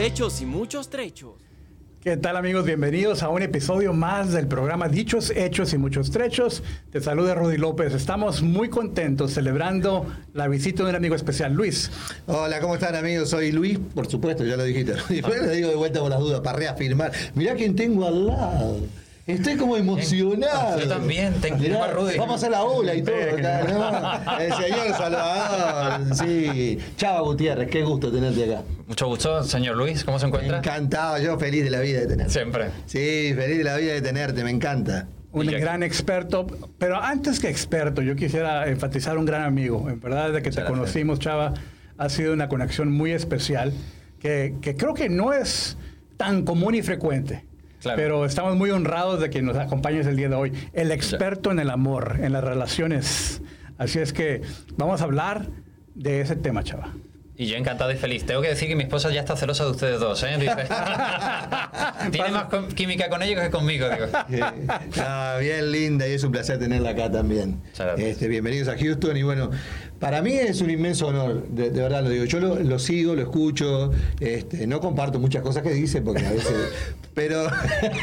Hechos y muchos trechos. ¿Qué tal amigos? Bienvenidos a un episodio más del programa Dichos, Hechos y Muchos Trechos. Te saluda Rudy López. Estamos muy contentos celebrando la visita de un amigo especial, Luis. Hola, ¿cómo están amigos? Soy Luis, por supuesto, ya lo dijiste. Después le digo de vuelta por las dudas, para reafirmar. Mirá quién tengo al lado. Estoy como emocionado. Yo también, tengo Mirá, a Rudy. Vamos a hacer la ola y todo. acá, ¿no? El señor Salvador. Sí. Chava Gutiérrez, qué gusto tenerte acá. Mucho gusto, señor Luis. ¿Cómo se encuentra? Encantado, yo feliz de la vida de tenerte. Siempre. Sí, feliz de la vida de tenerte, me encanta. Un Y gran experto, pero antes que experto, yo quisiera enfatizar un gran amigo. En verdad, desde que te gracias. conocimos, Chava, ha sido una conexión muy especial que, que creo que no es tan común y frecuente. Claro. Pero estamos muy honrados de que nos acompañes el día de hoy. El experto en el amor, en las relaciones. Así es que vamos a hablar de ese tema, Chava. Y yo encantado y feliz. Tengo que decir que mi esposa ya está celosa de ustedes dos, ¿eh? Dice. Tiene más con- química con ellos que conmigo, digo. Ah, bien linda y es un placer tenerla acá también. Este, bienvenidos a Houston y bueno, para mí es un inmenso honor, de, de verdad lo digo. Yo lo, lo sigo, lo escucho, este, no comparto muchas cosas que dice porque a veces, pero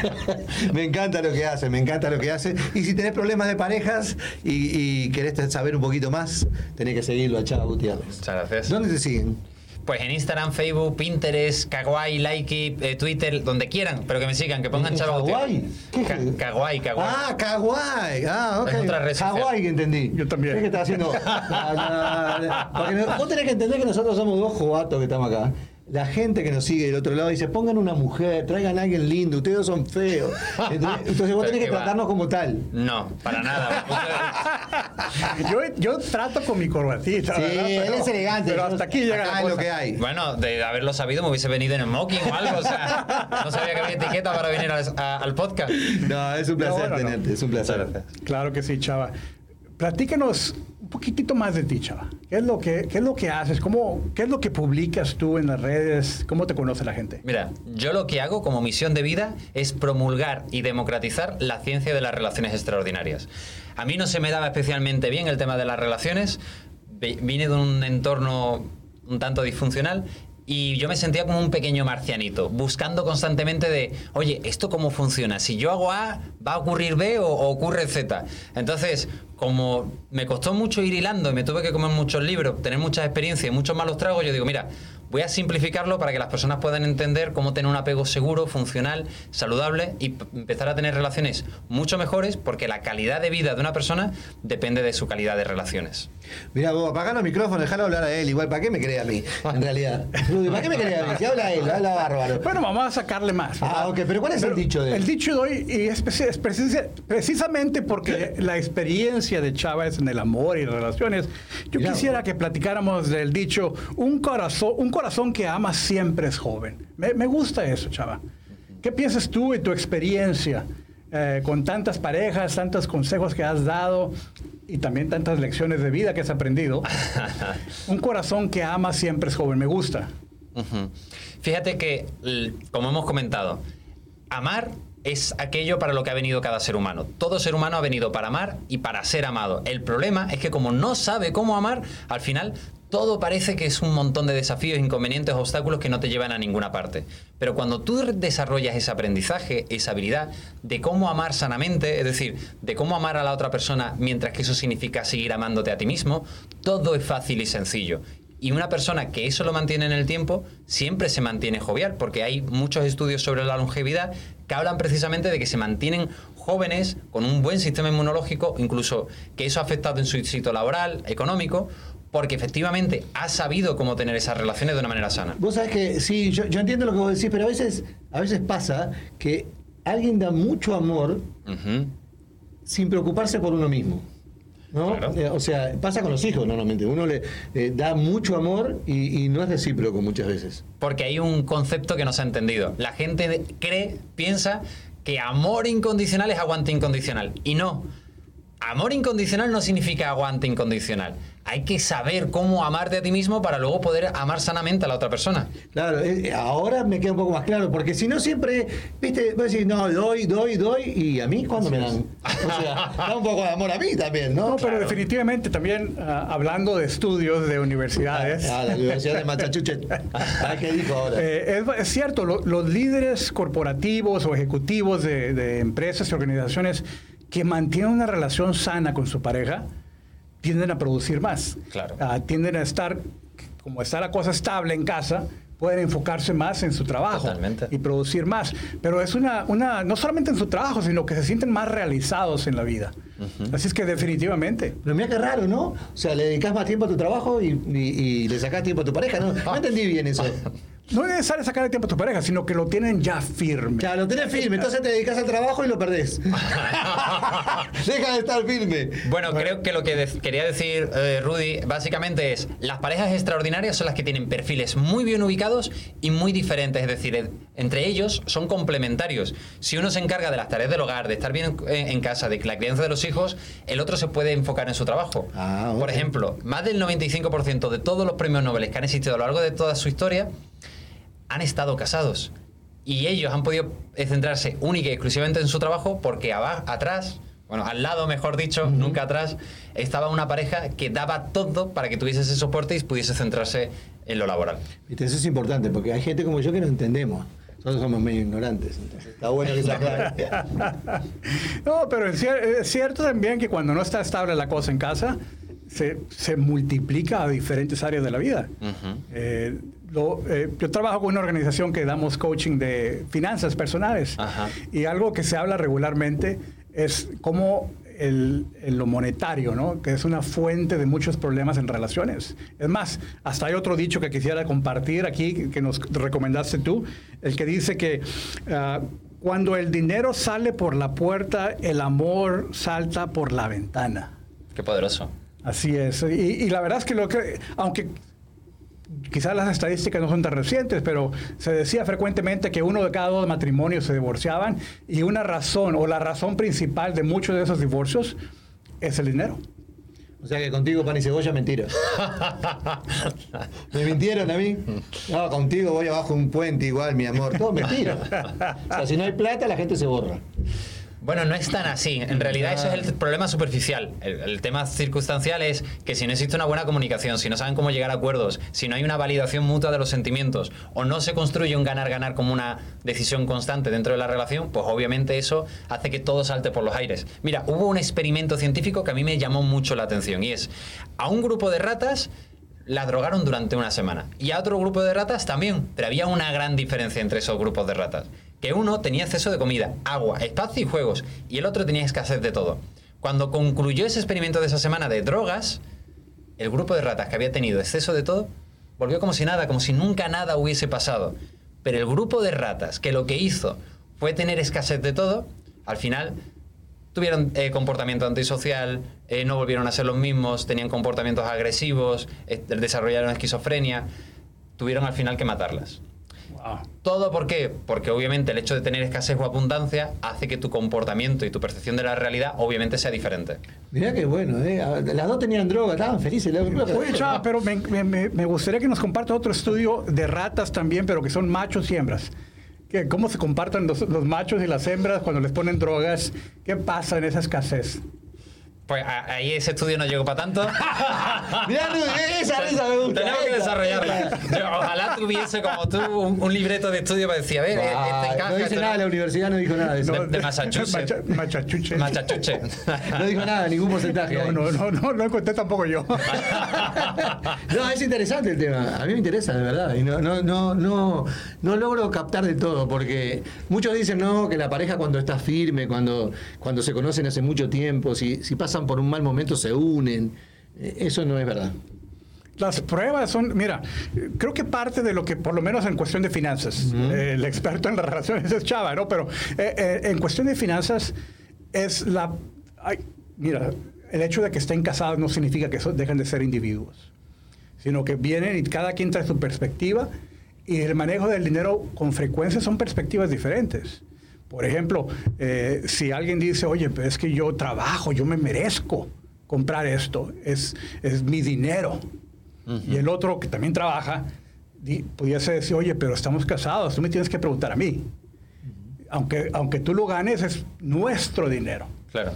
me encanta lo que hace, me encanta lo que hace. Y si tenés problemas de parejas y, y querés saber un poquito más, tenés que seguirlo a Chava Gutiérrez. Muchas gracias. ¿Dónde te siguen? Pues en Instagram, Facebook, Pinterest, Kawaii, Likey, eh, Twitter, donde quieran, pero que me sigan, que pongan ¿En Chava? ¿Qué Gutiérrez. es? Ka- Kawaii, Kawaii. Ah, Kawaii. Ah, ok. Es otra red. Hawái, que entendí. Yo también. Es que estás haciendo. No, no, no. Porque vos tenés que entender que nosotros somos dos jovatos que estamos acá. La gente que nos sigue del otro lado dice: pongan una mujer, traigan a alguien lindo, ustedes son feos. Entonces, entonces vos tenés que va. tratarnos como tal. No, para nada. Yo, yo trato con mi corbatita. Sí, ¿verdad? él Pero- es elegante. Pero hasta aquí llega la lo que hay. Bueno, de haberlo sabido me hubiese venido en smoking o algo. O sea, no sabía que había etiqueta para venir al, a- al podcast. No, es un placer No, no, no. tenerte, es un placer. Claro que sí, Chava. Platícanos un poquitito más de ti, Chava. ¿Qué es lo que, qué es lo que haces? ¿Cómo, ¿Qué es lo que publicas tú en las redes? ¿Cómo te conoce la gente? Mira, yo lo que hago como misión de vida es promulgar y democratizar la ciencia de las relaciones extraordinarias. A mí no se me daba especialmente bien el tema de las relaciones. Vi- Vine de un entorno un tanto disfuncional y yo me sentía como un pequeño marcianito, buscando constantemente de, oye, ¿esto cómo funciona? Si yo hago A, ¿va a ocurrir B o, ocurre Z? Entonces, como me costó mucho ir hilando y me tuve que comer muchos libros, tener muchas experiencias y muchos malos tragos, yo digo, mira, voy a simplificarlo para que las personas puedan entender cómo tener un apego seguro, funcional, saludable y empezar a tener relaciones mucho mejores porque la calidad de vida de una persona depende de su calidad de relaciones. Mira, vos apagá los micrófonos, dejalo hablar a él. Igual, ¿para qué me crees a mí? En realidad. ¿para qué me crees a mí? Si habla él, habla bárbaro. Bueno, vamos a sacarle más. ¿verdad? Ah, ok, pero ¿cuál es el dicho de él? El dicho de hoy y es, preci- es precisa- precisamente porque la experiencia de Chava es en el amor y relaciones. Yo Mirá, quisiera vos. que platicáramos del dicho, un corazón, un corazón que ama siempre es joven. Me, me gusta eso, Chava. ¿Qué piensas tú y tu experiencia eh, con tantas parejas, tantos consejos que has dado y también tantas lecciones de vida que has aprendido? un corazón que ama siempre es joven. Me gusta. Fíjate que, como hemos comentado, amar es aquello para lo que ha venido cada ser humano. Todo ser humano ha venido para amar y para ser amado. El problema es que como no sabe cómo amar, al final todo parece que es un montón de desafíos, inconvenientes, obstáculos que no te llevan a ninguna parte. Pero cuando tú desarrollas ese aprendizaje, esa habilidad de cómo amar sanamente, es decir, de cómo amar a la otra persona mientras que eso significa seguir amándote a ti mismo, todo es fácil y sencillo. Y una persona que eso lo mantiene en el tiempo siempre se mantiene jovial, porque hay muchos estudios sobre la longevidad que hablan precisamente de que se mantienen jóvenes con un buen sistema inmunológico, incluso que eso ha afectado en su éxito laboral, económico, porque efectivamente ha sabido cómo tener esas relaciones de una manera sana. Vos sabés que sí, yo, yo entiendo lo que vos decís, pero a veces, a veces pasa que alguien da mucho amor Ujú. sin preocuparse por uno mismo. ¿no? Claro. Eh, o sea, pasa con los hijos normalmente. Uno le eh, da mucho amor y, y no es recíproco muchas veces. Porque hay un concepto que no se ha entendido. La gente cree, piensa que amor incondicional es aguante incondicional. Y no. Amor incondicional no significa aguante incondicional. Hay que saber cómo amarte a ti mismo para luego poder amar sanamente a la otra persona. Claro, eh, ahora me queda un poco más claro, porque si no siempre, viste, vos decís, no, doy, doy, doy, y a mí, ¿cuándo me dan? O sea, da un poco de amor a mí también, ¿no? No, pero definitivamente también ah, hablando de estudios de universidades. Ah, la Universidad de Massachusetts. Ah, ¿qué dijo ahora? Eh, es, es cierto, lo- los líderes corporativos o ejecutivos de, de empresas y organizaciones que mantienen una relación sana con su pareja tienden a producir más. Claro. Ah, tienden a estar, como está la cosa estable en casa, pueden enfocarse más en su trabajo Totalmente. y producir más. Pero es una, una, no solamente en su trabajo, sino que se sienten más realizados en la vida. Así es que definitivamente. Pero mira qué raro, ¿no? O sea, le dedicas más tiempo a tu trabajo y, y- y le sacás tiempo a tu pareja, ¿no? No entendí bien eso. No es necesario sacarle tiempo a tu pareja, sino que lo tienen ya firme. Ya, lo tenés firme, entonces te dedicas al trabajo y lo perdés. Deja de estar firme. Bueno, creo que lo que de- quería decir eh, Rudy básicamente es, las parejas extraordinarias son las que tienen perfiles muy bien ubicados y muy diferentes, es decir, entre ellos son complementarios. Si uno se encarga de las tareas del hogar, de estar bien en, en casa, de la crianza de los hijos, el otro se puede enfocar en su trabajo. Ah, Por ejemplo, más del 95% de todos los premios Nobel que han existido a lo largo de toda su historia han estado casados. Y ellos han podido eh, centrarse única y exclusivamente en su trabajo porque aba- atrás, bueno, al lado, mejor dicho, nunca atrás, estaba una pareja que daba todo para que tuviese ese soporte y pudiese centrarse en lo laboral. Viste, eso es importante, porque hay gente como yo que no entendemos. Nosotros somos medio ignorantes, entonces está bueno que se aclare. No, pero es, cier- es cierto también que cuando no está estable la cosa en casa, se, se multiplica a diferentes áreas de la vida. Ujú. Eh, lo- eh, yo trabajo con una organización que damos coaching de finanzas personales Ajá. y algo que se habla regularmente es cómo el, el- lo monetario, ¿no? que es una fuente de muchos problemas en relaciones. Es más, hasta hay otro dicho que quisiera compartir aquí, que nos recomendaste tú, el que dice que ah, cuando el dinero sale por la puerta, el amor salta por la ventana. Qué poderoso. Así es. Y, y la verdad es que lo que, aunque quizás las estadísticas no son tan recientes, pero se decía frecuentemente que uno de cada dos matrimonios se divorciaban y una razón o la razón principal de muchos de esos divorcios es el dinero. O sea que contigo pan y cebolla, mentira. ¿Me mintieron a mí? No, contigo voy abajo un puente igual, mi amor. Todo mentira. O sea, si no hay plata, la gente se borra. Bueno, no es tan así. En realidad eso es el problema superficial. El, tema circunstancial es que si no existe una buena comunicación, si no saben cómo llegar a acuerdos, si no hay una validación mutua de los sentimientos o no se construye un ganar-ganar como una decisión constante dentro de la relación, pues obviamente eso hace que todo salte por los aires. Mira, hubo un experimento científico que a mí me llamó mucho la atención y es a un grupo de ratas la drogaron durante una semana. Y a otro grupo de ratas también. Pero había una gran diferencia entre esos grupos de ratas. Que uno tenía exceso de comida, agua, espacio y juegos. Y el otro tenía escasez de todo. Cuando concluyó ese experimento de esa semana de drogas, el grupo de ratas que había tenido exceso de todo volvió como si nada, como si nunca nada hubiese pasado. Pero el grupo de ratas que lo que hizo fue tener escasez de todo, al final tuvieron eh, comportamiento antisocial, eh, no volvieron a ser los mismos, tenían comportamientos agresivos, eh, desarrollaron esquizofrenia, tuvieron al final que matarlas. ¿Todo por qué? Porque obviamente el hecho de tener escasez o abundancia hace que tu comportamiento y tu percepción de la realidad obviamente sea diferente. Mirá qué bueno, ¿eh? Las dos tenían droga, estaban felices. Oye, Chava, pero me, me- me- gustaría que nos compartas otro estudio de ratas también, pero que son machos y hembras. Que ¿Cómo se compartan los, los machos y las hembras cuando les ponen drogas? ¿Qué pasa en esa escasez? Pues ahí ese estudio no llegó para tanto. Mirá, no, esa risa me gusta. Tenemos que esa. desarrollarla. Yo ojalá tuviese como tú un, un libreto de estudio para decir, a ver, Ah, este encaja. no dice nada, la universidad no dijo nada de eso. No, de Massachusetts. Machachuche. No dijo nada, ningún porcentaje. No, no, no, no, no encontré tampoco yo. No, es interesante el tema. A mí me interesa, de verdad. Y no, no, no, no, no logro captar de todo, porque muchos dicen no, que la pareja cuando está firme, cuando, cuando se conocen hace mucho tiempo, si, si pasan por un mal momento se unen. Eh, Eso no es verdad. Las pruebas son, mira, creo que parte de lo que, por lo menos en cuestión de finanzas, eh, el experto en las relaciones es Chava, ¿no? Pero eh, eh, en cuestión de finanzas es la... ay, mira, el hecho de que estén casados no significa que dejen de ser individuos, sino que vienen y cada quien trae su perspectiva y el manejo del dinero con frecuencia son perspectivas diferentes. Por ejemplo, eh, si alguien dice, oye, pero es que yo trabajo, yo me merezco comprar esto, es, es mi dinero. Y el otro que también trabaja, di- pudiese decir, oye, pero estamos casados, tú me tienes que preguntar a mí. Aunque, aunque tú lo ganes, es nuestro dinero. Claro.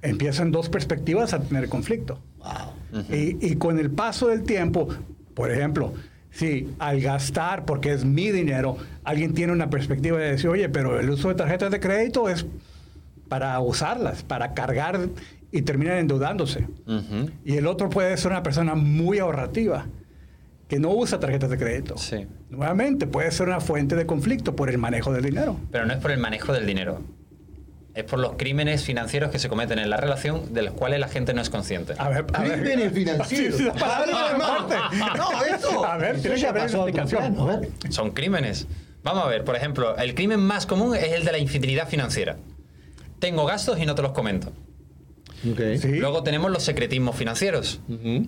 Empiezan dos perspectivas a tener conflicto. Wow. y, y con el paso del tiempo, por ejemplo, si al gastar, porque es mi dinero, alguien tiene una perspectiva de decir, oye, pero el uso de tarjetas de crédito es para usarlas, para cargar y terminar endeudándose. Y el otro puede ser una persona muy ahorrativa, que no usa tarjetas de crédito. Sí. Nuevamente, puede ser una fuente de conflicto por el manejo del dinero. Pero no es por el manejo del dinero. Es por los crímenes financieros que se cometen en la relación de los cuales la gente no es consciente. A ver, a ver. Crímenes financieros. Sí, sí, A ver, no, eso. A ver, eso tiene que ya haber explicación. a ver. Son crímenes. Vamos a ver, por ejemplo, el crimen más común es el de la infidelidad financiera. Tengo gastos y no te los comento. Ok. Sí. Luego tenemos los secretismos financieros,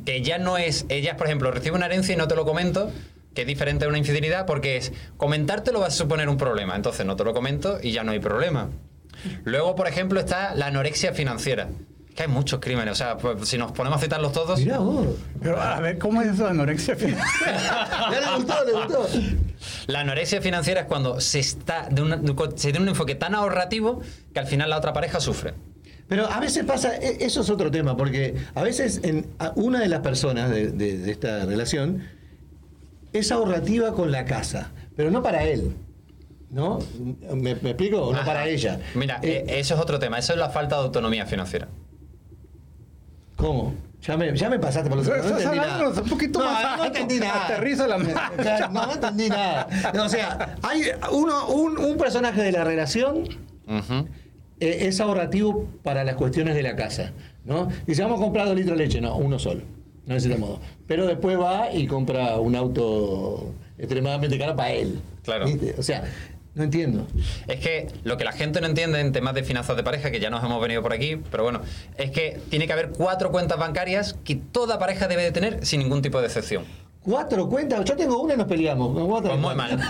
que ya no es, ella, por ejemplo, recibe una herencia y no te lo comento, que es diferente a una infidelidad, porque es comentártelo va a suponer un problema, entonces no te lo comento y ya no hay problema. Luego, por ejemplo, está la anorexia financiera. Que hay muchos crímenes, o sea, pues, si nos ponemos a citarlos todos, vos. Pero a ver, ¿cómo es eso de anorexia financiera? Ya le gustó, le gustó. la anorexia financiera es cuando se está de una- se tiene un enfoque tan ahorrativo que al final la otra pareja sufre. Pero a veces pasa, e- eso es otro tema, porque a veces en, a- una de las personas de, de- de esta relación es ahorrativa con la casa, pero no para él. ¿No? ¿Me, me explico? O no para ella. Mira, Eh, eh, eso es otro tema, eso es la falta de autonomía financiera. ¿Cómo? Ya me, ya me pasaste por los Estás no entendí hablándonos nada. un poquito no, más No entendí nada. Aterriza la marcha. O sea, No, no entendí nada. O sea, hay uno, un, un personaje de la relación eh, es ahorrativo para las cuestiones de la casa, ¿no? Dice, vamos a comprar dos litros de leche. No, uno solo. No necesitamos dos. Pero después va y compra un auto extremadamente caro para él. Claro. ¿viste? O sea, no entiendo. Es que lo que la gente no entiende en temas de finanzas de pareja, que ya nos hemos venido por aquí, pero bueno, es que tiene que haber cuatro cuentas bancarias que toda pareja debe de tener sin ningún tipo de excepción. Cuatro cuentas. Yo tengo una y nos peleamos. Pues muy mal.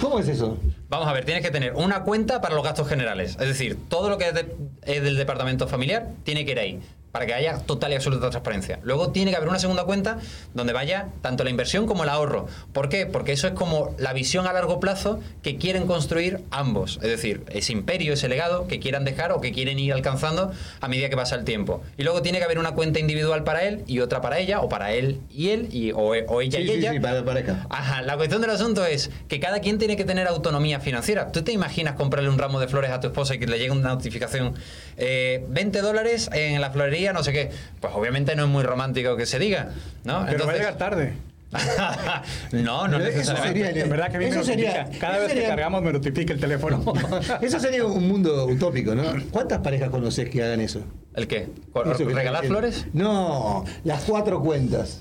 ¿Cómo es eso? Vamos a ver, tienes que tener una cuenta para los gastos generales. Es decir, todo lo que es, de- es del departamento familiar tiene que ir ahí, para que haya total y absoluta transparencia. Luego tiene que haber una segunda cuenta donde vaya tanto la inversión como el ahorro. ¿Por qué? Porque eso es como la visión a largo plazo que quieren construir ambos. Es decir, ese imperio, ese legado que quieran dejar o que quieren ir alcanzando a medida que pasa el tiempo. Y luego tiene que haber una cuenta individual para él y otra para ella, o para él y él, y, o, o ella Sí, y sí, ella. sí, para la pareja. Ajá, la cuestión del asunto es que cada quien tiene que tener autonomía financiera. ¿Tú te imaginas comprarle un ramo de flores a tu esposa y que le llegue una notificación? Eh, 20 dólares en la florería, no sé qué. Pues obviamente no es muy romántico que se diga, ¿no? Pero va a Entonces- llegar tarde. no, no necesariamente. sería- En verdad que a mí me Eso sería-. Cada eso vez que cargamos me notifica el teléfono. Eso sería un mundo utópico, ¿no? ¿Cuántas parejas conoces que hagan eso? ¿El qué? ¿Con- Eso que- ¿Regalar flores? No, las cuatro cuentas.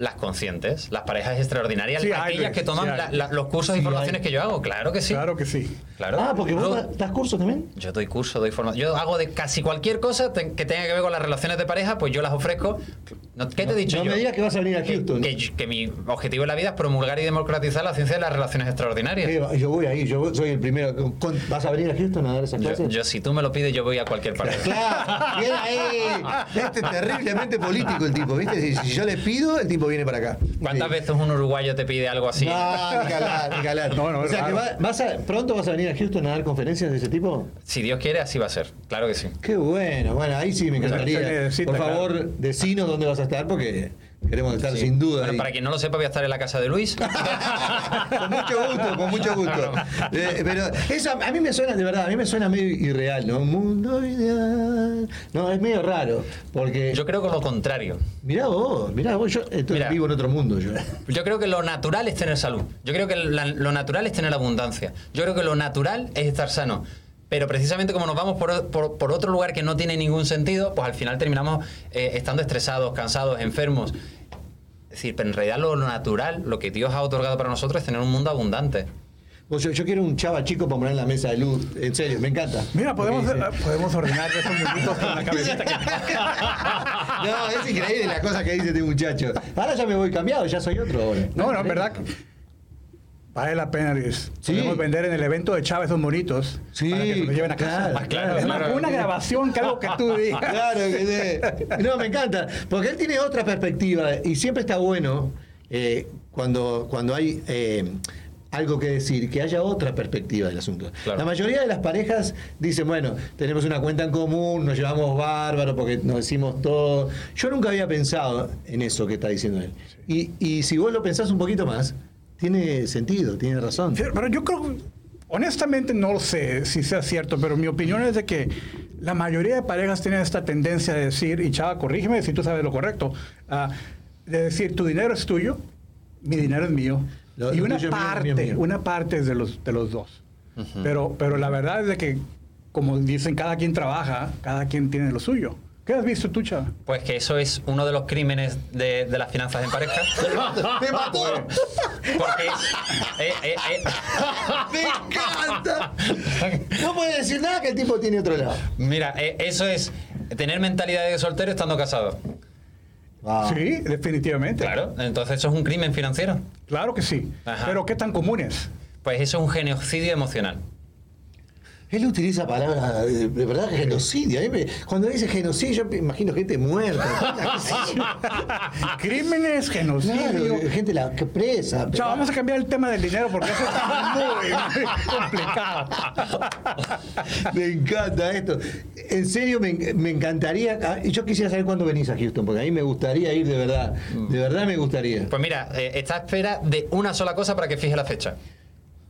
Las conscientes, las parejas extraordinarias, Sí, aquellas que toman sí, hay. la- la- los cursos Sí, y formaciones hay. que yo hago, claro que sí. Claro que sí. Claro. Ah, porque vos Yo- das cursos también. Yo doy curso, doy formación. Yo hago de casi cualquier cosa que tenga que ver con las relaciones de pareja, pues yo las ofrezco. No, ¿Qué te he dicho no yo? me digas que vas a venir a Houston. Que, que mi objetivo en la vida es promulgar y democratizar la ciencia de las relaciones extraordinarias. Yo voy ahí, yo soy el primero. Con- ¿Vas a venir a Houston a dar esas Yo, clases? yo, si tú me lo pides, yo voy a cualquier parte. Claro, bien ahí. Este terriblemente político el tipo, ¿viste? Si, si yo le pido, el tipo viene para acá. ¿Cuántas Sí. veces un uruguayo te pide algo así? No, ni calar, ni calar. No, no, o sea, que claro. va- vas a, pronto vas a venir a Houston a dar conferencias de ese tipo. Si Dios quiere, así va a ser. Claro que sí. Qué bueno, bueno, ahí sí me encantaría. Por favor, decinos dónde vas a estar porque queremos estar Sí. sin duda. Bueno, ahí. para quien no lo sepa, voy a estar en la casa de Luis. con mucho gusto, con mucho gusto. Eh, pero eso a mí me suena, de verdad, a mí me suena medio irreal, ¿no? Un mundo ideal. No, es medio raro. Porque. Yo creo que lo contrario. mirá vos, mirá vos, yo estoy Mira. vivo en otro mundo yo. Yo creo que lo natural es tener salud. Yo creo que la- lo natural es tener abundancia. Yo creo que lo natural es estar sano. Pero precisamente como nos vamos por, por- por otro lugar que no tiene ningún sentido, pues al final terminamos eh, estando estresados, cansados, enfermos. Es decir, pero en realidad lo, natural, lo que Dios ha otorgado para nosotros es tener un mundo abundante. Vos, yo, yo quiero un chava chico para poner en la mesa de luz. En serio, me encanta. Mira, podemos, eh, podemos ordenar esos munditos con la cabecita que... No, es increíble la cosa que dice este muchacho. Ahora ya me voy cambiado, ya soy otro ahora. No, no, en verdad. Vale la pena, Luis. Sí. Podemos vender en el evento de Chávez esos monitos. Sí, Para que se los lleven a casa. claro, Ah, claro, Es más, claro. una grabación, que algo que tú digas. Claro que sí. No, me encanta. Porque él tiene otra perspectiva y siempre está bueno eh, cuando, cuando hay eh, algo que decir, que haya otra perspectiva del asunto. Claro. La mayoría de las parejas dicen, bueno, tenemos una cuenta en común, nos llevamos bárbaro porque nos decimos todo. Yo nunca había pensado en eso que está diciendo él. Y, y si vos lo pensás un poquito más, tiene sentido, tiene razón. Pero yo creo, honestamente no lo sé si sea cierto, pero mi opinión es de que la mayoría de parejas tienen esta tendencia de decir, y Chava, corrígeme si tú sabes lo correcto, ah, de decir, tu dinero es tuyo, mi dinero es mío, Lo- y una tuyo parte, mío es mío. una parte es de los, de los dos. pero, pero la verdad es de que, como dicen, cada quien trabaja, cada quien tiene lo suyo. ¿Qué has visto tú, Chava? Pues que eso es uno de los crímenes de, de las finanzas en pareja. ¡Me mató! Porque eh, eh, eh, ¡Me encanta! No puede decir nada que el tipo tiene otro lado. mira, eh, eso es tener mentalidad de soltero estando casado. Ah. Sí, definitivamente. Claro, entonces eso es un crimen financiero. Claro que sí. Ajá. Pero ¿qué tan comunes? Pues eso es un genocidio emocional. Él utiliza palabras de, de verdad genocidio. A mí me- cuando dice genocidio, yo me imagino gente muerta. Crímenes, genocidio. Claro, gente la, que presa. Chao, vamos a cambiar el tema del dinero porque eso está muy, muy complicado. Me encanta esto. En serio, me, me encantaría. ah, y Yo quisiera saber cuándo venís a Houston, porque a mí me gustaría ir de verdad. De verdad me gustaría. Pues mira, eh, está a espera de una sola cosa para que fije la fecha.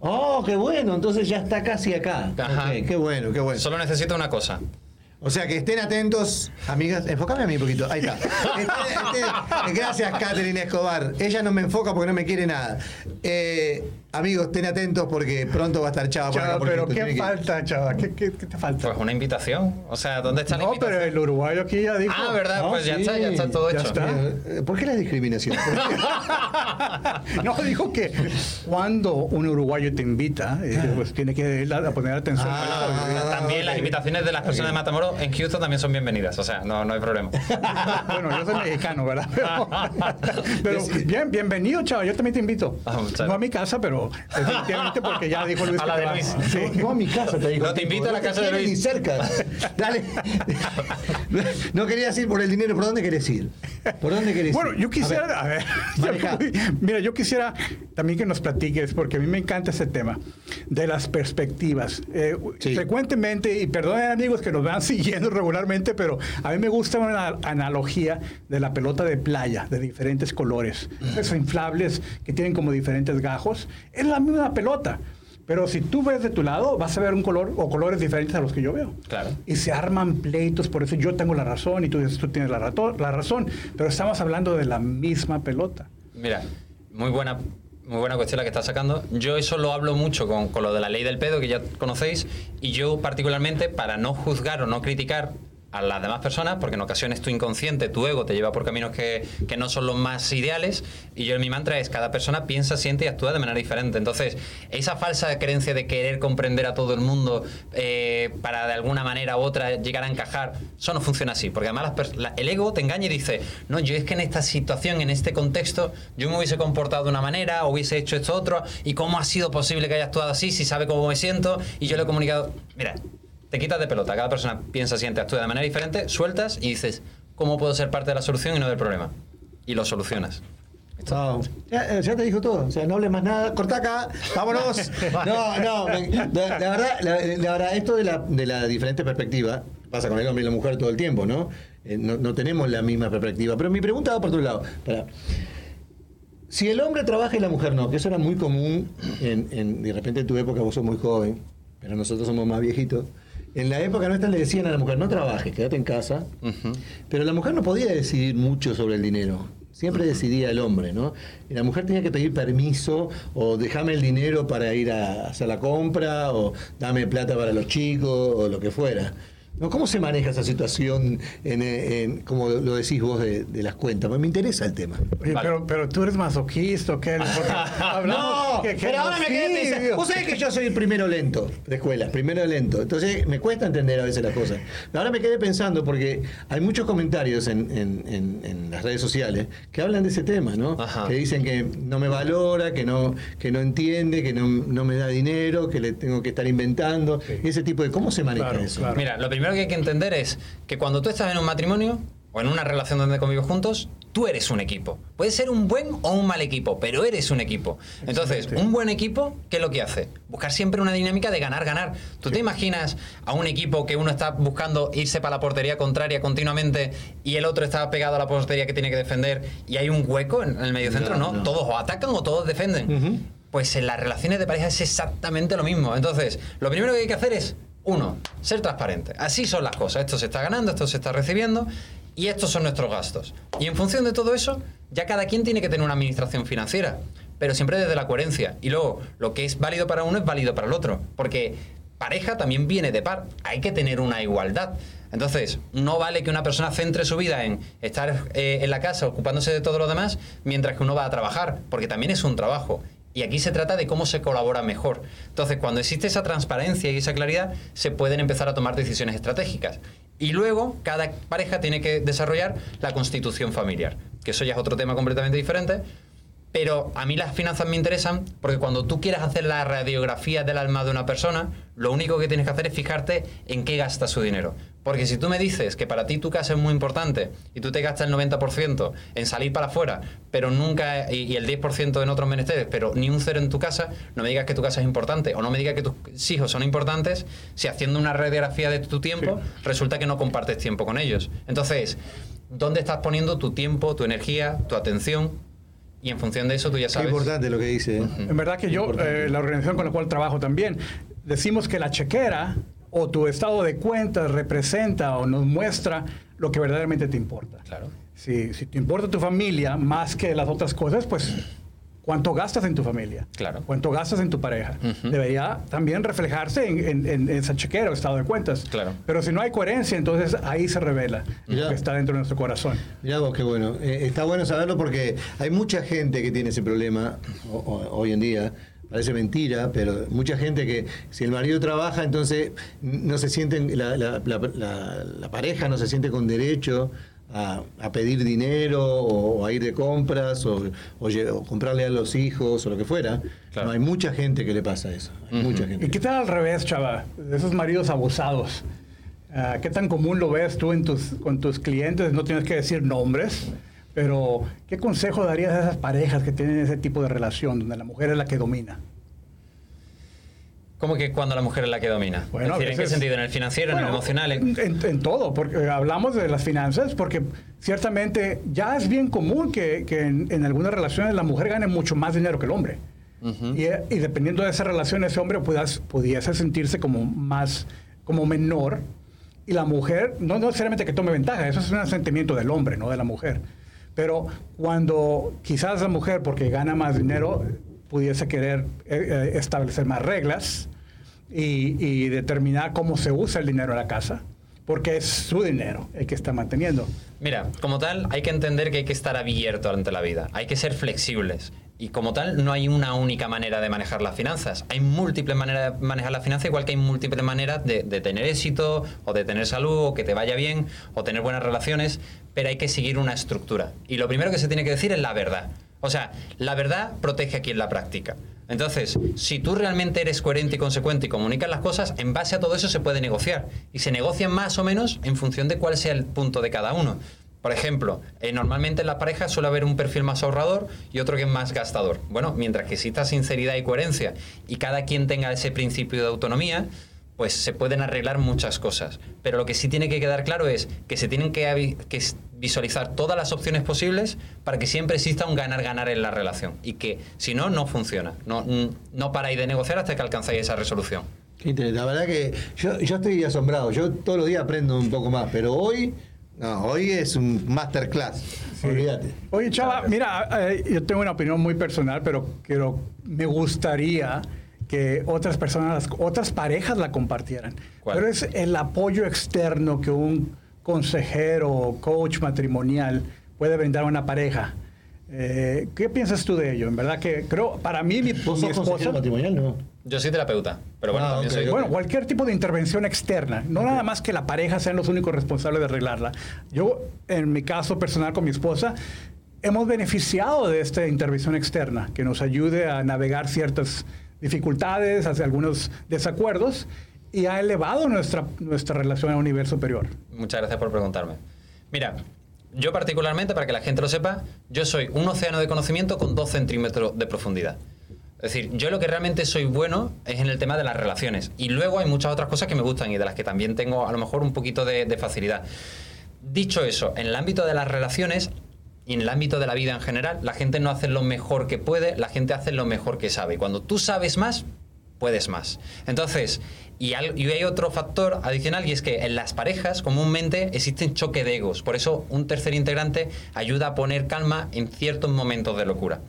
Oh, qué bueno. Entonces ya está casi acá. Ajá. Qué bueno, qué bueno. Solo necesito una cosa. O sea que estén atentos, amigas. Enfócame a mí un poquito. Ahí está. Estén- estén- gracias, Catherine Escobar. Ella no me enfoca porque no me quiere nada. Eh, amigos, estén atentos porque pronto va a estar Chava por acá Chava, por pero. ¿qué falta, Chava? ¿Qué, qué, qué te falta? Pues una invitación. O sea, ¿dónde está la No, invitación? pero el uruguayo aquí ya dijo. Ah, ¿verdad? No, pues ya sí, está, ya está todo ya hecho. está. Eh, ¿Por qué la discriminación? No, dijo que cuando un uruguayo te invita, eh, pues tiene que ir a a poner atención. Ah, También las invitaciones de las personas de Matamoros en Houston también son bienvenidas. O sea, no, no hay problema. Bueno, yo soy mexicano, ¿verdad? Pero, pero bien, bienvenido, Chava. Yo también te invito. Ah, No a mi casa, pero definitivamente porque ya dijo Luis A la de. Luis. Sí. No a mi casa, te digo. No, te invito a la casa de Luis. Ni cerca. Dale. No querías ir por el dinero. ¿Por dónde querés ir? ¿Por dónde querés Bueno, ir? yo quisiera, a ver, mira, yo quisiera también que nos platiques, porque a mí me encanta ese tema, de las perspectivas. Eh, Sí. Frecuentemente, y perdonen amigos que nos van siguiendo regularmente, pero a mí me gusta una analogía de la pelota de playa, de diferentes colores. Esos inflables que tienen como diferentes gajos. Es la misma pelota. Pero si tú ves de tu lado, vas a ver un color o colores diferentes a los que yo veo. Claro. Y se arman pleitos, por eso yo tengo la razón y tú, dices, tú tienes la, rato- la razón. Pero estamos hablando de la misma pelota. Mira, muy buena, muy buena cuestión la que estás sacando. Yo eso lo hablo mucho con, con lo de la ley del pedo, que ya conocéis, y yo particularmente, para no juzgar o no criticar a las demás personas, porque en ocasiones tu inconsciente, tu ego te lleva por caminos que, que no son los más ideales, y yo mi mantra es, cada persona piensa, siente y actúa de manera diferente. Entonces, esa falsa creencia de querer comprender a todo el mundo eh, para de alguna manera u otra llegar a encajar, eso no funciona así, porque además las el ego te engaña y dice, no, yo es que en esta situación, en este contexto, yo me hubiese comportado de una manera, hubiese hecho esto otro, y cómo ha sido posible que haya actuado así, si sabe cómo me siento, y yo le he comunicado, mira, te quitas de pelota, cada persona piensa, siente, actúa de manera diferente, sueltas y dices, ¿cómo puedo ser parte de la solución y no del problema? Y lo solucionas. Chao. Ya, eh, ya te dijo todo. O sea, no hables más nada. Corta acá. Vámonos. No, no. me- la, la verdad, la, la verdad, esto de la, de la diferente perspectiva pasa con el hombre y la mujer todo el tiempo, ¿no? Eh, no, no tenemos la misma perspectiva. Pero mi pregunta va por otro lado. Pará. Si el hombre trabaja y la mujer no, que eso era muy común en, en- de repente en tu época vos sos muy joven, pero nosotros somos más viejitos. En la época nuestra le decían a la mujer, no trabajes, quédate en casa. Pero la mujer no podía decidir mucho sobre el dinero. Siempre decidía el hombre, ¿no? Y la mujer tenía que pedir permiso o déjame el dinero para ir a hacer la compra o dame plata para los chicos o lo que fuera. ¿No? ¿Cómo se maneja esa situación, en, en- como lo decís vos, de, de las cuentas? Pues Me interesa el tema. Oye, Vale. pero, pero tú eres masoquista, ¿o qué? No, que- que pero ahora me quedé pensando. Vos sabés que yo soy el primero lento de escuela, primero lento. Entonces me cuesta entender a veces las cosas. Ahora me quedé pensando porque hay muchos comentarios en, en- en- en las redes sociales que hablan de ese tema, ¿no? Ajá. Que dicen que no me valora, que no, que no entiende, que no, no me da dinero, que le tengo que estar inventando. Ese tipo de. ¿Cómo se maneja Claro, eso? claro. Mira, lo primero que hay que entender es que cuando tú estás en un matrimonio o en una relación donde convives juntos, tú eres un equipo. Puede ser un buen o un mal equipo, pero eres un equipo. Entonces, un buen equipo, ¿qué es lo que hace? Buscar siempre una dinámica de ganar, ganar. ¿Tú te imaginas a un equipo que uno está buscando irse para la portería contraria continuamente y el otro está pegado a la portería que tiene que defender y hay un hueco en el medio centro? No, No, no. todos o atacan o todos defienden. Pues en las relaciones de pareja es exactamente lo mismo. Entonces, lo primero que hay que hacer es, uno, ser transparente. Así son las cosas. Esto se está ganando, esto se está recibiendo y estos son nuestros gastos. Y en función de todo eso, ya cada quien tiene que tener una administración financiera, pero siempre desde la coherencia. Y luego, lo que es válido para uno es válido para el otro. Porque pareja también viene de par. Hay que tener una igualdad. Entonces, no vale que una persona centre su vida en estar eh, en la casa ocupándose de todo lo demás mientras que uno va a trabajar, porque también es un trabajo. Y aquí se trata de cómo se colabora mejor. Entonces, cuando existe esa transparencia y esa claridad, se pueden empezar a tomar decisiones estratégicas. Y luego, cada pareja tiene que desarrollar la constitución familiar, que eso ya es otro tema completamente diferente. Pero a mí las finanzas me interesan porque cuando tú quieras hacer la radiografía del alma de una persona, lo único que tienes que hacer es fijarte en qué gasta su dinero. Porque si tú me dices que para ti tu casa es muy importante y tú te gastas el 90% en salir para afuera, pero nunca, y, y el 10% en otros menesteres, pero ni un cero en tu casa, no me digas que tu casa es importante o no me digas que tus hijos son importantes si haciendo una radiografía de tu tiempo Sí. resulta que no compartes tiempo con ellos. Entonces, ¿dónde estás poniendo tu tiempo, tu energía, tu atención? Y en función de eso tú ya Qué sabes. importante lo que dice. ¿eh? En verdad que yo, eh, la organización con la cual trabajo también, decimos que la chequera o tu estado de cuentas representa o nos muestra lo que verdaderamente te importa. Claro. Si, si te importa tu familia más que las otras cosas, pues cuánto gastas en tu familia, Claro. cuánto gastas en tu pareja. Ujú. Debería también reflejarse en, en- en esa chequera o estado de cuentas. Claro. Pero si no hay coherencia, entonces ahí se revela lo que está dentro de nuestro corazón. Mirá vos, qué bueno. Eh, está bueno saberlo porque hay mucha gente que tiene ese problema o- o- hoy en día. Parece mentira, pero mucha gente que si el marido trabaja, entonces no se sienten, la, la- la- la- la pareja no se siente con derecho a, a pedir dinero o, a ir de compras o, o lle- o comprarle a los hijos o lo que fuera. Claro. No, hay mucha gente que le pasa eso. Hay Ujú. mucha gente. ¿Y qué tal al revés, chava? De esos maridos abusados. Ah, ¿Qué tan común lo ves tú en tus, con tus clientes? No tienes que decir nombres, pero ¿qué consejo darías a esas parejas que tienen ese tipo de relación donde la mujer es la que domina? ¿Cómo que cuando la mujer es la que domina? Bueno, es decir, a ¿en qué sentido? ¿En el financiero, en Bueno, el emocional? en- En, en todo, porque hablamos de las finanzas, porque ciertamente ya es bien común que, que en, en algunas relaciones la mujer gane mucho más dinero que el hombre. Y, y dependiendo de esa relación, ese hombre pudas- pudiese sentirse como más, como menor. Y la mujer, no necesariamente que tome ventaja, eso es un sentimiento del hombre, no de la mujer. Pero cuando quizás la mujer, porque gana más dinero, pudiese querer eh, eh, establecer más reglas y, y determinar cómo se usa el dinero en la casa, porque es su dinero el que está manteniendo. Mira, como tal, hay que entender que hay que estar abierto ante la vida, hay que ser flexibles. Y como tal, no hay una única manera de manejar las finanzas. Hay múltiples maneras de manejar las finanzas, igual que hay múltiples maneras de, tener éxito, o de tener salud, o que te vaya bien, o tener buenas relaciones, pero hay que seguir una estructura. Y lo primero que se tiene que decir es la verdad. O sea, la verdad protege a quien la practica. Entonces, si tú realmente eres coherente y consecuente y comunicas las cosas, en base a todo eso se puede negociar. Y se negocian más o menos en función de cuál sea el punto de cada uno. Por ejemplo, eh, normalmente en las parejas suele haber un perfil más ahorrador y otro que es más gastador. Bueno, mientras que exista sinceridad y coherencia y cada quien tenga ese principio de autonomía, pues se pueden arreglar muchas cosas. Pero lo que sí tiene que quedar claro es que se tienen que, visualizar todas las opciones posibles para que siempre exista un ganar-ganar en la relación. Y que si no, no funciona. No, no paráis de negociar hasta que alcanzáis esa resolución. Interesante. La verdad que yo estoy asombrado. Yo todos los días aprendo un poco más, pero hoy, no, hoy es un masterclass. Olvídate. Oye, Chava, mira, eh, yo tengo una opinión muy personal, pero, me gustaría que otras personas, otras parejas la compartieran. ¿Cuál? Pero es el apoyo externo que un consejero o coach matrimonial puede brindar a una pareja. Eh, ¿Qué piensas tú de ello? En verdad que creo, para mí, mi, ¿Vos mi sos consejero esposa... matrimonial? No. Yo soy terapeuta, pero bueno, Ah, también ok. soy. Bueno, cualquier tipo de intervención externa, no nada más que la pareja sean los únicos responsables de arreglarla. Yo, en mi caso personal con mi esposa, hemos beneficiado de esta intervención externa que nos ayude a navegar ciertas dificultades, hacia algunos desacuerdos y ha elevado nuestra, nuestra relación a un nivel superior. Muchas gracias por preguntarme. Mira, yo particularmente, para que la gente lo sepa, yo soy un océano de conocimiento con 2 centímetros de profundidad. Es decir, yo lo que realmente soy bueno es en el tema de las relaciones. Y luego hay muchas otras cosas que me gustan y de las que también tengo a lo mejor un poquito de, de facilidad. Dicho eso, en el ámbito de las relaciones y en el ámbito de la vida en general, la gente no hace lo mejor que puede, la gente hace lo mejor que sabe. Y cuando tú sabes más, puedes más. Entonces, y, hay otro factor adicional y es que en las parejas comúnmente existen choque de egos. Por eso un tercer integrante ayuda a poner calma en ciertos momentos de locura.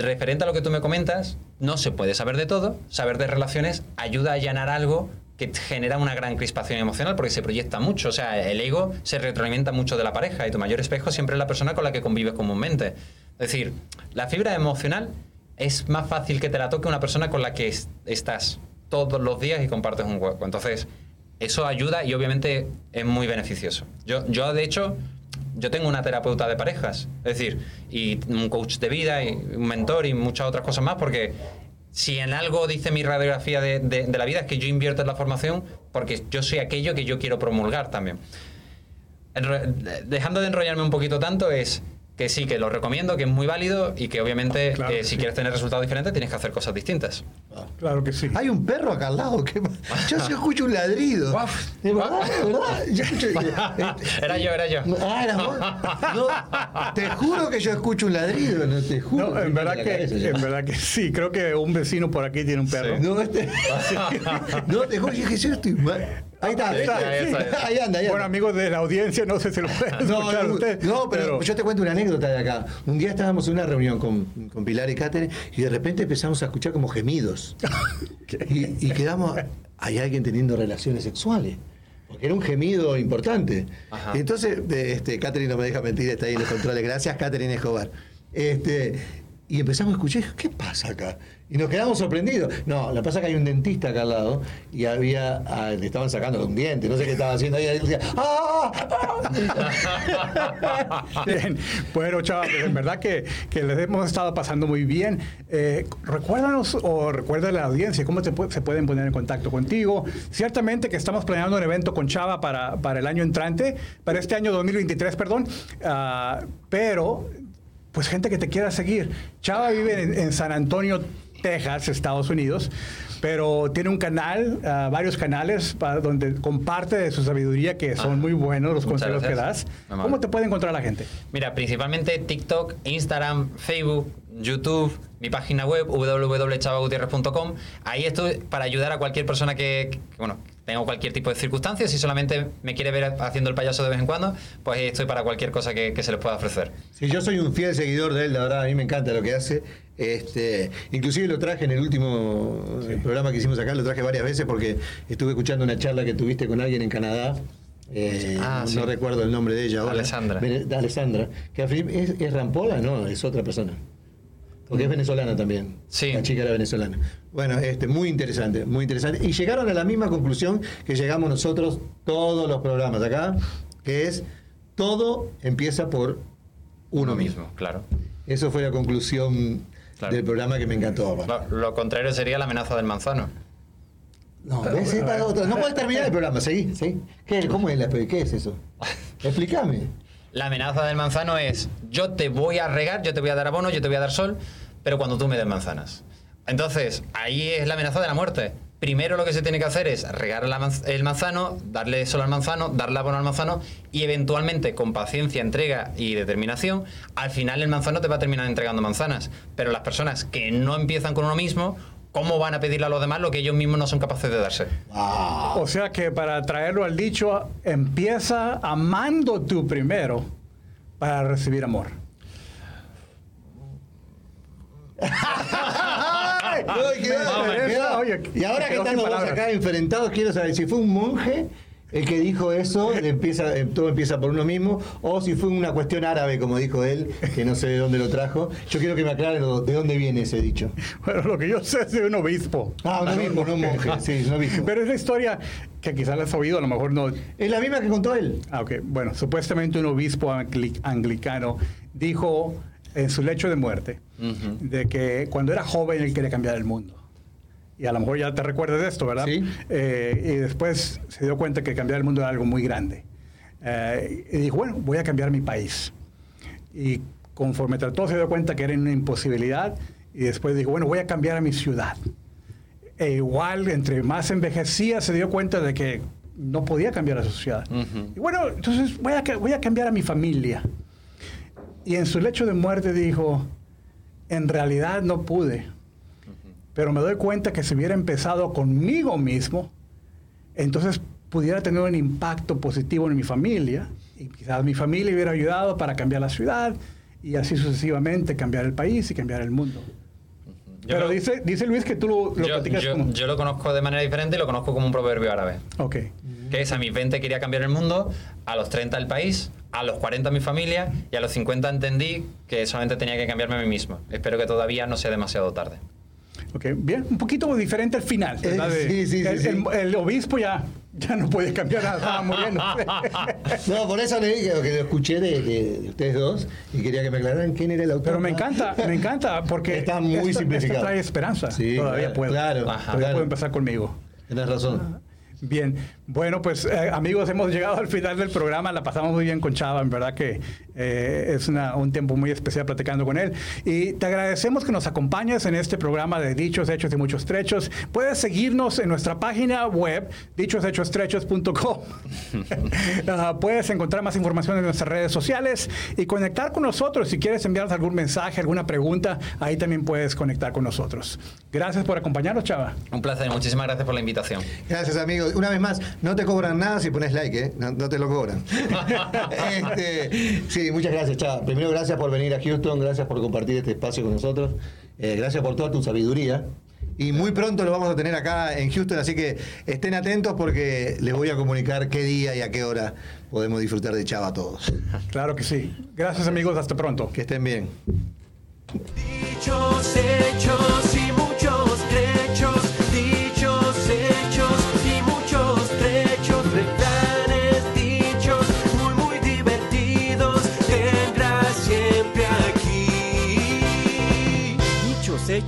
Referente a lo que tú me comentas, no se puede saber de todo. Saber de relaciones ayuda a allanar algo que genera una gran crispación emocional porque se proyecta mucho. O sea, el ego se retroalimenta mucho de la pareja y tu mayor espejo siempre es la persona con la que convives comúnmente. Es decir, la fibra emocional es más fácil que te la toque una persona con la que es- estás todos los días y compartes un hueco. Entonces, eso ayuda y obviamente es muy beneficioso. Yo, yo de hecho, yo tengo una terapeuta de parejas, es decir, y un coach de vida y un mentor y muchas otras cosas más, porque si en algo dice mi radiografía de, la vida es que yo invierto en la formación porque yo soy aquello que yo quiero promulgar también. Dejando de enrollarme un poquito tanto es que sí, que lo recomiendo, que es muy válido y que obviamente Claro eh, que si sí. quieres tener resultados diferentes tienes que hacer cosas distintas. Claro que sí. Hay un perro acá al lado. ¿qué pa- Yo sí escucho un ladrido. Guaf. ¿De verdad? ¿De verdad? Yo escucho- Era yo, era yo. Ah, era vos. No, te juro que yo escucho un ladrido, no te juro. No, en verdad, que, cabeza en verdad que sí. Creo que un vecino por aquí tiene un perro. No, este- no, te juro, yo dije, yo estoy mal. Ahí está, ahí está. Ahí está, ahí está. Ahí anda, ahí anda. Bueno, amigos de la audiencia, no sé si lo pueden No, escuchar no, ustedes. no, pero, yo te cuento una anécdota de acá. Un día estábamos en una reunión con, con Pilar y Catherine y de repente empezamos a escuchar como gemidos. y, y quedamos, hay alguien teniendo relaciones sexuales. Porque era un gemido importante. Ajá. Y entonces, este, Catherine no me deja mentir, está ahí en los controles. Gracias, Catherine Escobar. Este, y empezamos a escuchar, ¿qué pasa acá? Y nos quedamos sorprendidos. No, que pasa que hay un dentista acá al lado y había, ah, le estaban sacando un diente, no sé qué estaba haciendo ahí. decía, ¡ah! ¡ah! Bien, bueno, chaval, pues en verdad que, que les hemos estado pasando muy bien. Eh, recuérdanos o recuerda a la audiencia cómo se pueden poner en contacto contigo. Ciertamente que estamos planeando un evento con Chava para, para el año entrante, para este año 2023, perdón, Ah, pero pues gente que te quiera seguir. Chava vive en San Antonio, Texas, Estados Unidos, pero tiene un canal, ah, varios canales para donde comparte de su sabiduría que son Ah, muy buenos los consejos que das. Amable. ¿Cómo te puede encontrar la gente? Mira, principalmente TikTok, Instagram, Facebook, YouTube, mi página web www.chavagutierrez.com. Ahí estoy para ayudar a cualquier persona que, que, bueno, tenga cualquier tipo de circunstancias. Si solamente me quiere ver haciendo el payaso de vez en cuando, pues ahí estoy para cualquier cosa que, que se les pueda ofrecer. Sí, yo soy un fiel seguidor de él, la verdad, a mí me encanta lo que hace. Este, inclusive lo traje en el último eh, programa que hicimos acá, lo traje varias veces porque estuve escuchando una charla que tuviste con alguien en Canadá. eh, Ah, no sí. recuerdo el nombre de ella ahora. Alessandra. Alessandra. Que ¿es, es Rampola? No, es otra persona. Porque es venezolana también. Sí. La chica era venezolana. Bueno, este, muy interesante, muy interesante. Y llegaron a la misma conclusión que llegamos nosotros todos los programas acá, que es todo empieza por uno mismo. claro. Eso fue la conclusión Claro. del programa que me encantó. Lo, lo contrario sería la amenaza del manzano. No, ¿ves? Otra- no puedes terminar el programa, seguí, seguí. ¿Qué, ¿Cómo es la ¿Qué es eso? Explícame. La amenaza del manzano es yo te voy a regar, yo te voy a dar abono, yo te voy a dar sol, pero cuando tú me des manzanas. Entonces, ahí es la amenaza de la muerte. Primero lo que se tiene que hacer es regar el manzano, darle sol al manzano, darle abono al manzano y eventualmente con paciencia, entrega y determinación, al final el manzano te va a terminar entregando manzanas. Pero las personas que no empiezan con uno mismo, ¿cómo van a pedirle a los demás lo que ellos mismos no son capaces de darse? O sea que para traerlo al dicho, empieza amando tú primero para recibir amor. y ahora que estamos acá enfrentados, quiero saber si fue un monje el que dijo eso, empieza, eh, todo empieza por uno mismo, o si fue una cuestión árabe, como dijo él, que no sé de dónde lo trajo. Yo quiero que me aclaren lo- de dónde viene ese dicho. Bueno, lo que yo sé es de un obispo. Ah, un obispo, no un monje. Sí, un obispo. Pero es la historia que quizás la has oído, a lo mejor no. Es la misma que contó él. Ah, ok. Bueno, supuestamente un obispo angli- anglicano dijo en su lecho de muerte de que cuando era joven él quería cambiar el mundo. Y a lo mejor ya te recuerdas de esto, ¿verdad? Sí. Eh, y después se dio cuenta que cambiar el mundo era algo muy grande. Eh, y dijo, bueno, voy a cambiar mi país. Y conforme trató se dio cuenta que era una imposibilidad. Y después dijo, bueno, voy a cambiar a mi ciudad. E igual, entre más envejecía, se dio cuenta de que no podía cambiar a su ciudad. Y bueno, entonces voy a, ca- voy a cambiar a mi familia. Y en su lecho de muerte dijo, en realidad no pude, pero me doy cuenta que si hubiera empezado conmigo mismo, entonces pudiera tener un impacto positivo en mi familia. Y quizás mi familia hubiera ayudado para cambiar la ciudad y así sucesivamente cambiar el país y cambiar el mundo. Yo Pero lo- dice, dice Luis que tú lo, lo yo, platicas yo- como... yo lo conozco de manera diferente y lo conozco como un proverbio árabe. Ok. Que es a mis 20 quería cambiar el mundo, a los 30 el país, a los 40 mi familia y a los 50 entendí que solamente tenía que cambiarme a mí mismo. Espero que todavía no sea demasiado tarde. Ok, bien, un poquito diferente al final. Eh, sí, sí, el, sí. el- el obispo ya, ya no puede cambiar nada, estaba muriendo. No, por eso le dije que lo escuché de, de- de ustedes dos y quería que me aclararan quién era el autor. Pero me encanta, me encanta porque Está muy esto- simplificado. esto trae esperanza. Sí, Todavía claro, puedo. claro, Todavía claro. puedo empezar conmigo. Tienes razón. Bien, bueno, pues eh, amigos, hemos llegado al final del programa, la pasamos muy bien con Chava, en verdad que eh, es una- un tiempo muy especial platicando con él. Y te agradecemos que nos acompañes en este programa de Dichos, Hechos y Muchos Trechos. Puedes seguirnos en nuestra página web, dichoshechos.com. Ah, puedes encontrar más información en nuestras redes sociales y conectar con nosotros. Si quieres enviarnos algún mensaje, alguna pregunta, ahí también puedes conectar con nosotros. Gracias por acompañarnos, Chava. Un placer, muchísimas gracias por la invitación. Gracias, amigos. Una vez más, no te cobran nada si pones like, ¿eh? No, no te lo cobran. Este, sí, muchas gracias, Chava. Primero, gracias por venir a Houston, gracias por compartir este espacio con nosotros. Eh, gracias por toda tu sabiduría. Y muy pronto lo vamos a tener acá en Houston, así que estén atentos porque les voy a comunicar qué día y a qué hora podemos disfrutar de Chava todos. Claro que sí. Gracias, amigos. Hasta pronto. Que estén bien. Dichos, hechos